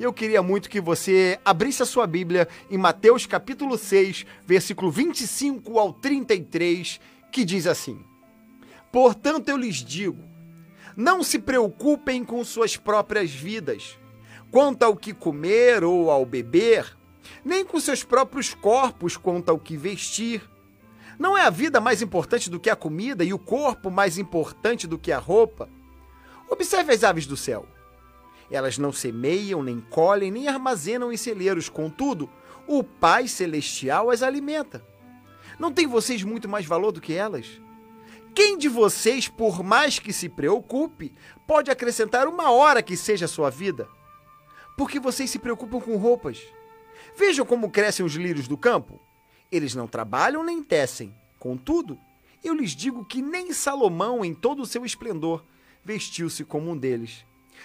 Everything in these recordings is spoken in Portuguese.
Eu queria muito que você abrisse a sua Bíblia em Mateus capítulo 6, versículo 25 ao 33, que diz assim: Portanto eu lhes digo, não se preocupem com suas próprias vidas, quanto ao que comer ou ao beber, nem com seus próprios corpos quanto ao que vestir. Não é a vida mais importante do que a comida e o corpo mais importante do que a roupa? Observe as aves do céu elas não semeiam, nem colhem, nem armazenam em celeiros. Contudo, o Pai Celestial as alimenta. Não tem vocês muito mais valor do que elas? Quem de vocês, por mais que se preocupe, pode acrescentar uma hora que seja a sua vida? Porque vocês se preocupam com roupas. Vejam como crescem os lírios do campo. Eles não trabalham nem tecem. Contudo, eu lhes digo que nem Salomão, em todo o seu esplendor, vestiu-se como um deles.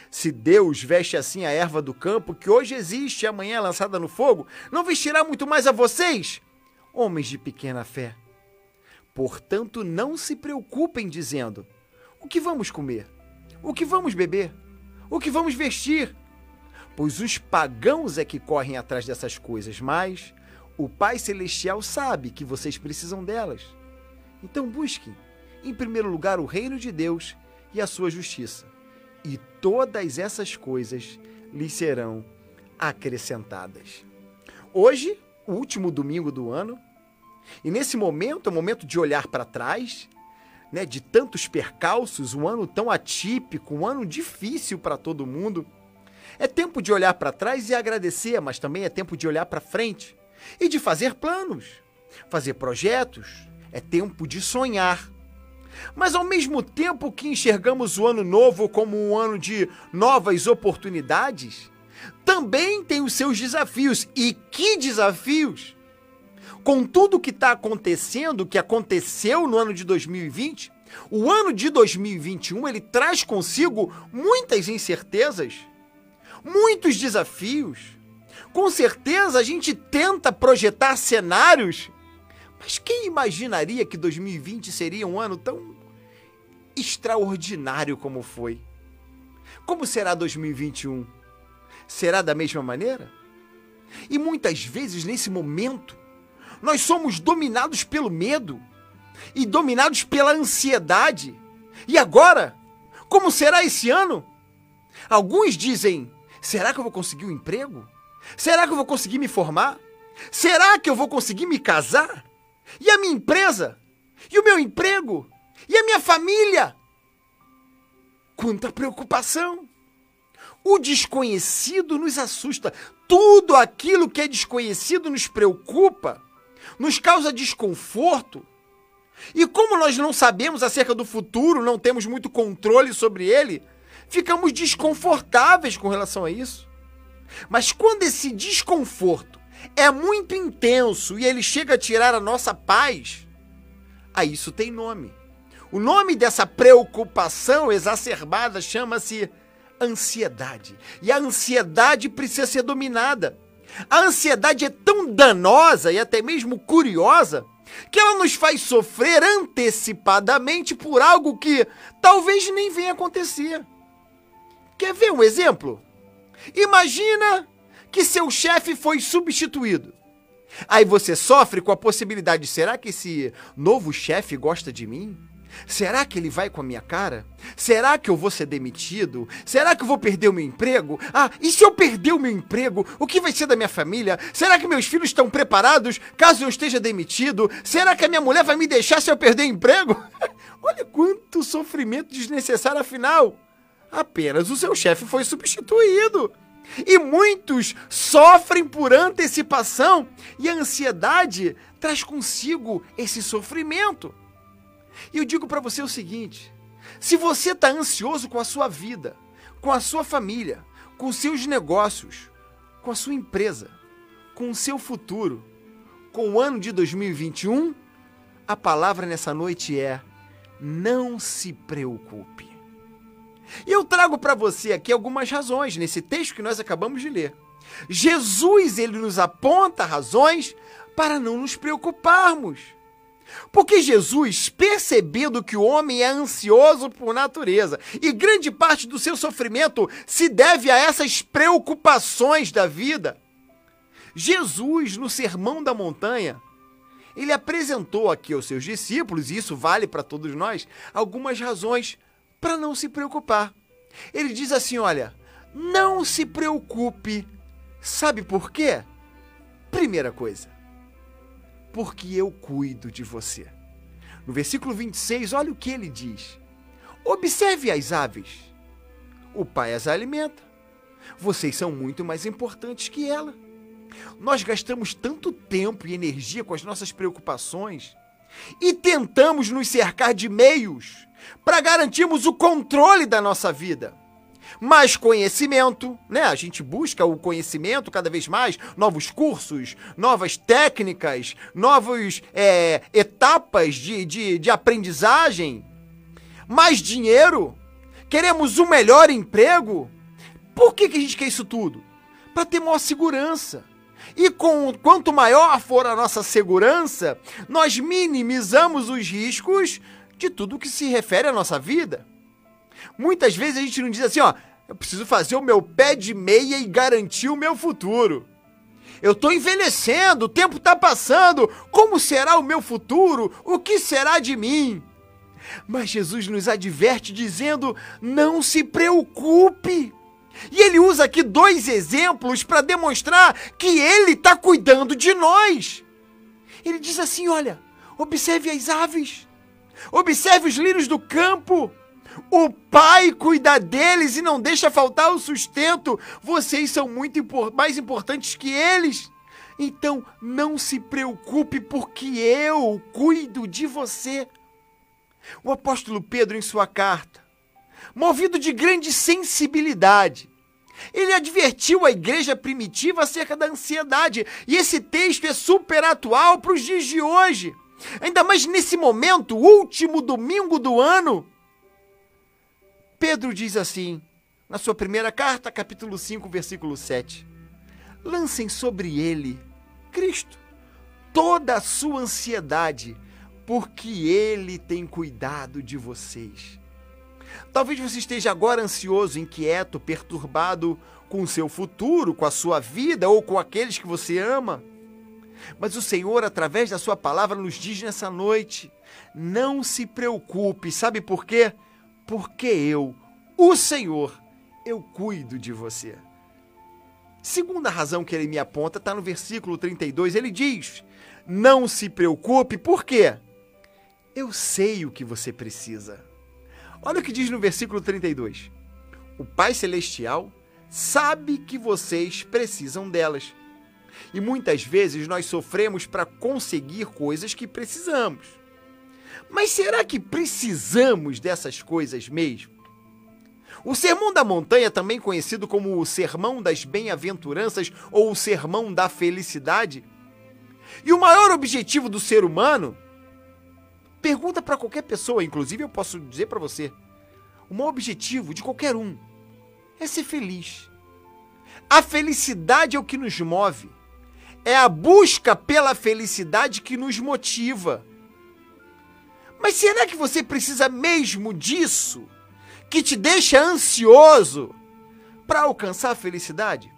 Se Deus veste assim a erva do campo, que hoje existe e amanhã é lançada no fogo, não vestirá muito mais a vocês, homens de pequena fé. Portanto, não se preocupem dizendo: o que vamos comer? O que vamos beber? O que vamos vestir? Pois os pagãos é que correm atrás dessas coisas, mas o Pai Celestial sabe que vocês precisam delas. Então busquem, em primeiro lugar, o reino de Deus e a sua justiça e todas essas coisas lhes serão acrescentadas. Hoje, o último domingo do ano, e nesse momento é o momento de olhar para trás, né, de tantos percalços, um ano tão atípico, um ano difícil para todo mundo. É tempo de olhar para trás e agradecer, mas também é tempo de olhar para frente e de fazer planos, fazer projetos. É tempo de sonhar. Mas ao mesmo tempo que enxergamos o ano novo como um ano de novas oportunidades, também tem os seus desafios. E que desafios! Com tudo que está acontecendo, que aconteceu no ano de 2020, o ano de 2021 ele traz consigo muitas incertezas, muitos desafios. Com certeza a gente tenta projetar cenários mas quem imaginaria que 2020 seria um ano tão extraordinário como foi? Como será 2021? Será da mesma maneira? E muitas vezes, nesse momento, nós somos dominados pelo medo e dominados pela ansiedade. E agora? Como será esse ano? Alguns dizem: será que eu vou conseguir um emprego? Será que eu vou conseguir me formar? Será que eu vou conseguir me casar? E a minha empresa? E o meu emprego? E a minha família? Quanta preocupação! O desconhecido nos assusta. Tudo aquilo que é desconhecido nos preocupa, nos causa desconforto. E como nós não sabemos acerca do futuro, não temos muito controle sobre ele, ficamos desconfortáveis com relação a isso. Mas quando esse desconforto é muito intenso e ele chega a tirar a nossa paz, aí isso tem nome. O nome dessa preocupação exacerbada chama-se ansiedade. E a ansiedade precisa ser dominada. A ansiedade é tão danosa e até mesmo curiosa que ela nos faz sofrer antecipadamente por algo que talvez nem venha acontecer. Quer ver um exemplo? Imagina que seu chefe foi substituído. Aí você sofre com a possibilidade: será que esse novo chefe gosta de mim? Será que ele vai com a minha cara? Será que eu vou ser demitido? Será que eu vou perder o meu emprego? Ah, e se eu perder o meu emprego, o que vai ser da minha família? Será que meus filhos estão preparados caso eu esteja demitido? Será que a minha mulher vai me deixar se eu perder o emprego? Olha quanto sofrimento desnecessário, afinal. Apenas o seu chefe foi substituído. E muitos sofrem por antecipação, e a ansiedade traz consigo esse sofrimento. E eu digo para você o seguinte: se você está ansioso com a sua vida, com a sua família, com seus negócios, com a sua empresa, com o seu futuro, com o ano de 2021, a palavra nessa noite é: não se preocupe. E eu trago para você aqui algumas razões nesse texto que nós acabamos de ler. Jesus, ele nos aponta razões para não nos preocuparmos. Porque Jesus, percebendo que o homem é ansioso por natureza e grande parte do seu sofrimento se deve a essas preocupações da vida, Jesus, no Sermão da Montanha, ele apresentou aqui aos seus discípulos, e isso vale para todos nós, algumas razões para não se preocupar. Ele diz assim: olha, não se preocupe. Sabe por quê? Primeira coisa, porque eu cuido de você. No versículo 26, olha o que ele diz: Observe as aves. O pai as alimenta. Vocês são muito mais importantes que ela. Nós gastamos tanto tempo e energia com as nossas preocupações e tentamos nos cercar de meios para garantirmos o controle da nossa vida. Mais conhecimento, né? A gente busca o conhecimento cada vez mais, novos cursos, novas técnicas, novas é, etapas de, de, de aprendizagem. Mais dinheiro. Queremos um melhor emprego. Por que, que a gente quer isso tudo? Para ter maior segurança e com quanto maior for a nossa segurança, nós minimizamos os riscos de tudo que se refere à nossa vida. Muitas vezes a gente não diz assim, ó, eu preciso fazer o meu pé de meia e garantir o meu futuro. Eu estou envelhecendo, o tempo está passando. Como será o meu futuro? O que será de mim? Mas Jesus nos adverte dizendo: não se preocupe. E ele usa aqui dois exemplos para demonstrar que ele está cuidando de nós. Ele diz assim: olha, observe as aves, observe os lírios do campo. O pai cuida deles e não deixa faltar o sustento. Vocês são muito mais importantes que eles. Então não se preocupe, porque eu cuido de você. O apóstolo Pedro, em sua carta, movido de grande sensibilidade. Ele advertiu a igreja primitiva acerca da ansiedade, e esse texto é super atual para os dias de hoje. Ainda mais nesse momento, último domingo do ano. Pedro diz assim, na sua primeira carta, capítulo 5, versículo 7: Lancem sobre ele, Cristo, toda a sua ansiedade, porque ele tem cuidado de vocês. Talvez você esteja agora ansioso, inquieto, perturbado com o seu futuro, com a sua vida ou com aqueles que você ama. Mas o Senhor, através da Sua palavra, nos diz nessa noite: não se preocupe, sabe por quê? Porque eu, o Senhor, eu cuido de você. Segunda razão que ele me aponta está no versículo 32. Ele diz: Não se preocupe, por quê? Eu sei o que você precisa. Olha o que diz no versículo 32. O Pai Celestial sabe que vocês precisam delas. E muitas vezes nós sofremos para conseguir coisas que precisamos. Mas será que precisamos dessas coisas mesmo? O Sermão da Montanha, também conhecido como o Sermão das Bem-aventuranças ou o Sermão da Felicidade, e o maior objetivo do ser humano Pergunta para qualquer pessoa, inclusive eu posso dizer para você. O maior objetivo de qualquer um é ser feliz. A felicidade é o que nos move. É a busca pela felicidade que nos motiva. Mas será que você precisa mesmo disso? Que te deixa ansioso para alcançar a felicidade?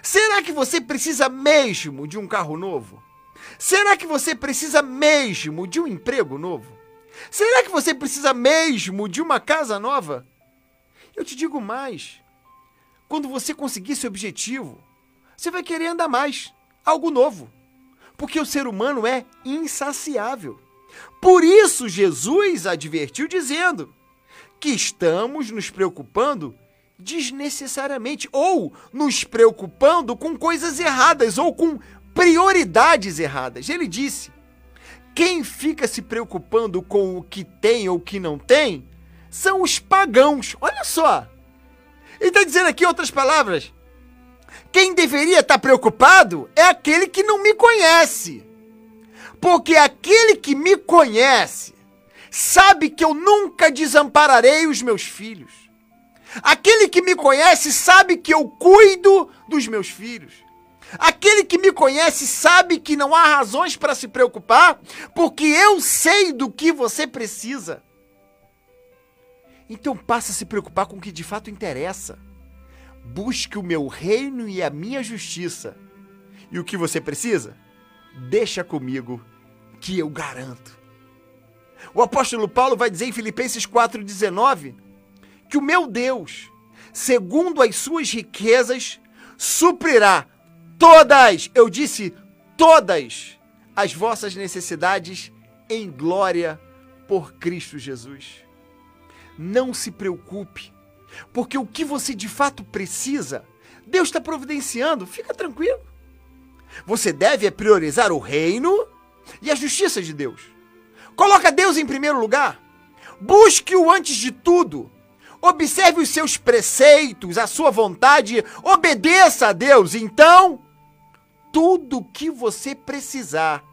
Será que você precisa mesmo de um carro novo? Será que você precisa mesmo de um emprego novo? Será que você precisa mesmo de uma casa nova? Eu te digo mais. Quando você conseguir seu objetivo, você vai querer andar mais, algo novo. Porque o ser humano é insaciável. Por isso, Jesus advertiu dizendo que estamos nos preocupando desnecessariamente ou nos preocupando com coisas erradas ou com prioridades erradas. Ele disse: quem fica se preocupando com o que tem ou o que não tem são os pagãos. Olha só. Ele está dizendo aqui outras palavras. Quem deveria estar tá preocupado é aquele que não me conhece. Porque aquele que me conhece sabe que eu nunca desampararei os meus filhos. Aquele que me conhece sabe que eu cuido dos meus filhos. Aquele que me conhece sabe que não há razões para se preocupar, porque eu sei do que você precisa. Então passa a se preocupar com o que de fato interessa. Busque o meu reino e a minha justiça. E o que você precisa? Deixa comigo, que eu garanto. O apóstolo Paulo vai dizer em Filipenses 4,19 que o meu Deus, segundo as suas riquezas, suprirá todas, eu disse todas, as vossas necessidades em glória por Cristo Jesus. Não se preocupe, porque o que você de fato precisa, Deus está providenciando, fica tranquilo. Você deve priorizar o reino e a justiça de Deus. Coloca Deus em primeiro lugar. Busque-o antes de tudo. Observe os seus preceitos, a sua vontade, obedeça a Deus. Então, tudo que você precisar,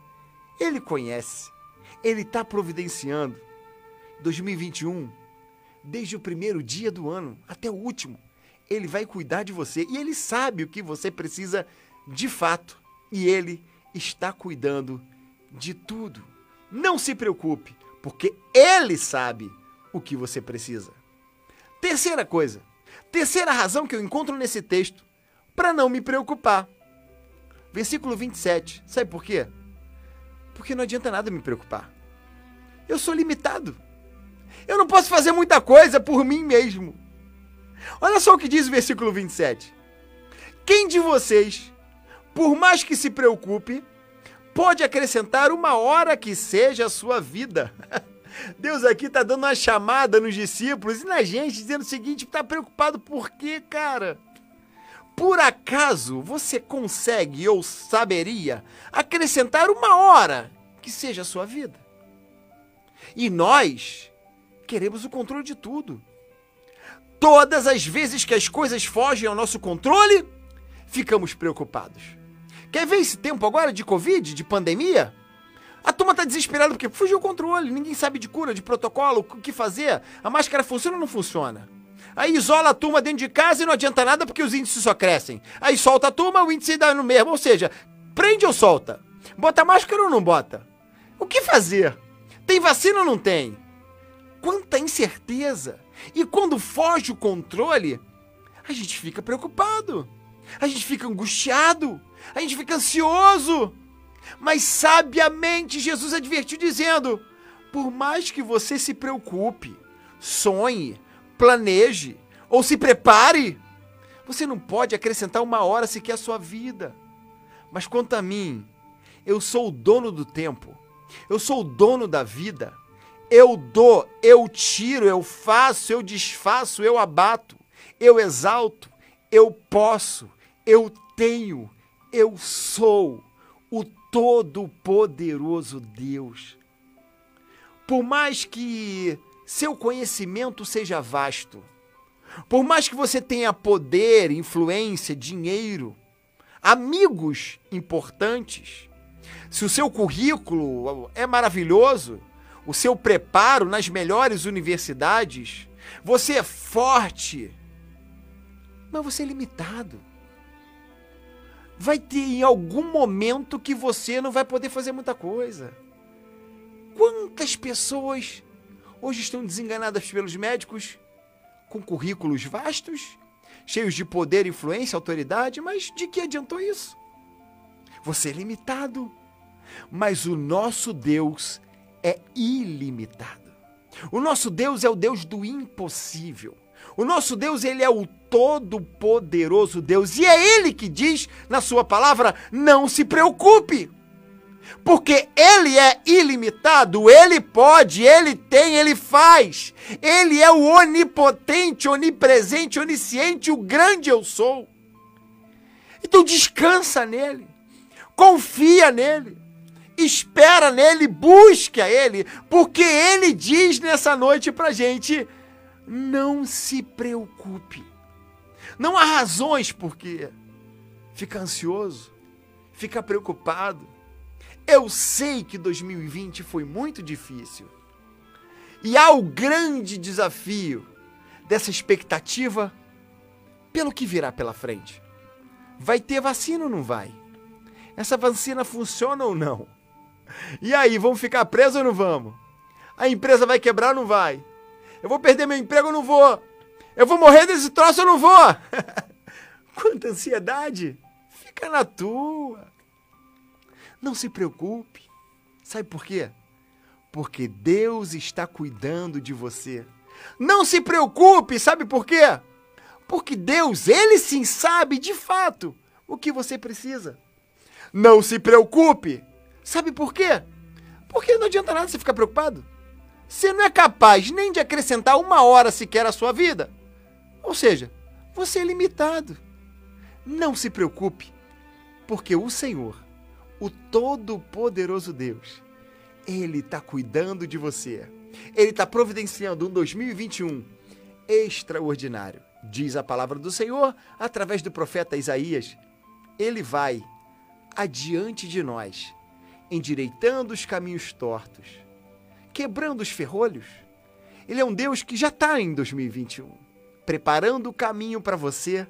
Ele conhece. Ele está providenciando. 2021, desde o primeiro dia do ano até o último, Ele vai cuidar de você e Ele sabe o que você precisa de fato. E Ele está cuidando de tudo. Não se preocupe, porque Ele sabe o que você precisa. Terceira coisa, terceira razão que eu encontro nesse texto para não me preocupar. Versículo 27. Sabe por quê? Porque não adianta nada me preocupar. Eu sou limitado. Eu não posso fazer muita coisa por mim mesmo. Olha só o que diz o versículo 27. Quem de vocês, por mais que se preocupe, pode acrescentar uma hora que seja a sua vida? Deus aqui está dando uma chamada nos discípulos e na gente, dizendo o seguinte: está preocupado por quê, cara? Por acaso você consegue ou saberia acrescentar uma hora que seja a sua vida? E nós queremos o controle de tudo. Todas as vezes que as coisas fogem ao nosso controle, ficamos preocupados. Quer ver esse tempo agora de Covid, de pandemia? A turma tá desesperada porque fugiu o controle, ninguém sabe de cura, de protocolo, o que fazer. A máscara funciona ou não funciona? Aí isola a turma dentro de casa e não adianta nada porque os índices só crescem. Aí solta a turma, o índice dá no mesmo. Ou seja, prende ou solta? Bota máscara ou não bota? O que fazer? Tem vacina ou não tem? Quanta incerteza! E quando foge o controle, a gente fica preocupado, a gente fica angustiado, a gente fica ansioso. Mas sabiamente Jesus advertiu, dizendo: por mais que você se preocupe, sonhe, planeje ou se prepare, você não pode acrescentar uma hora sequer à sua vida. Mas quanto a mim, eu sou o dono do tempo, eu sou o dono da vida. Eu dou, eu tiro, eu faço, eu desfaço, eu abato, eu exalto, eu posso, eu tenho, eu sou o todo-poderoso Deus. Por mais que seu conhecimento seja vasto, por mais que você tenha poder, influência, dinheiro, amigos importantes, se o seu currículo é maravilhoso, o seu preparo nas melhores universidades, você é forte, mas você é limitado vai ter em algum momento que você não vai poder fazer muita coisa. Quantas pessoas hoje estão desenganadas pelos médicos com currículos vastos, cheios de poder, influência, autoridade, mas de que adiantou isso? Você é limitado, mas o nosso Deus é ilimitado. O nosso Deus é o Deus do impossível. O nosso Deus, ele é o todo-poderoso Deus. E é ele que diz na sua palavra: não se preocupe. Porque ele é ilimitado, ele pode, ele tem, ele faz. Ele é o onipotente, onipresente, onisciente, o grande eu sou. Então descansa nele. Confia nele espera nele, busque a ele, porque ele diz nessa noite pra gente: não se preocupe. Não há razões porque fica ansioso, fica preocupado. Eu sei que 2020 foi muito difícil. E há o grande desafio dessa expectativa pelo que virá pela frente. Vai ter vacina ou não vai? Essa vacina funciona ou não? E aí, vamos ficar presos ou não vamos? A empresa vai quebrar ou não vai? Eu vou perder meu emprego ou não vou? Eu vou morrer desse troço ou não vou? Quanta ansiedade! Fica na tua. Não se preocupe. Sabe por quê? Porque Deus está cuidando de você. Não se preocupe, sabe por quê? Porque Deus, ele sim sabe de fato o que você precisa. Não se preocupe. Sabe por quê? Porque não adianta nada você ficar preocupado. Você não é capaz nem de acrescentar uma hora sequer à sua vida. Ou seja, você é limitado. Não se preocupe, porque o Senhor, o Todo-Poderoso Deus, Ele está cuidando de você. Ele está providenciando um 2021 extraordinário. Diz a palavra do Senhor através do profeta Isaías. Ele vai adiante de nós, endireitando os caminhos tortos, quebrando os ferrolhos. Ele é um Deus que já está em 2021, preparando o caminho para você,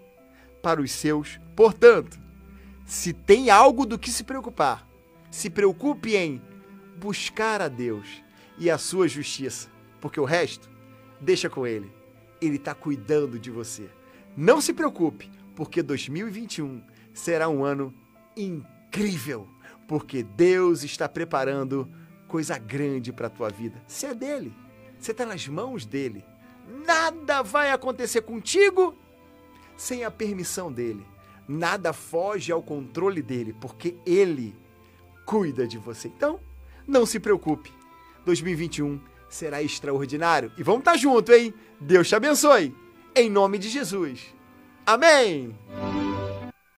para os seus. Portanto, se tem algo do que se preocupar, se preocupe em buscar a Deus e a sua justiça, porque o resto deixa com Ele. Ele está cuidando de você. Não se preocupe, porque 2021 será um ano incrível, porque Deus está preparando coisa grande para a tua vida. Você é dele, você está nas mãos dele. Nada vai acontecer contigo sem a permissão dele. Nada foge ao controle dele, porque ele cuida de você. Então, não se preocupe. 2021 será extraordinário. E vamos estar junto, hein? Deus te abençoe. Em nome de Jesus. Amém.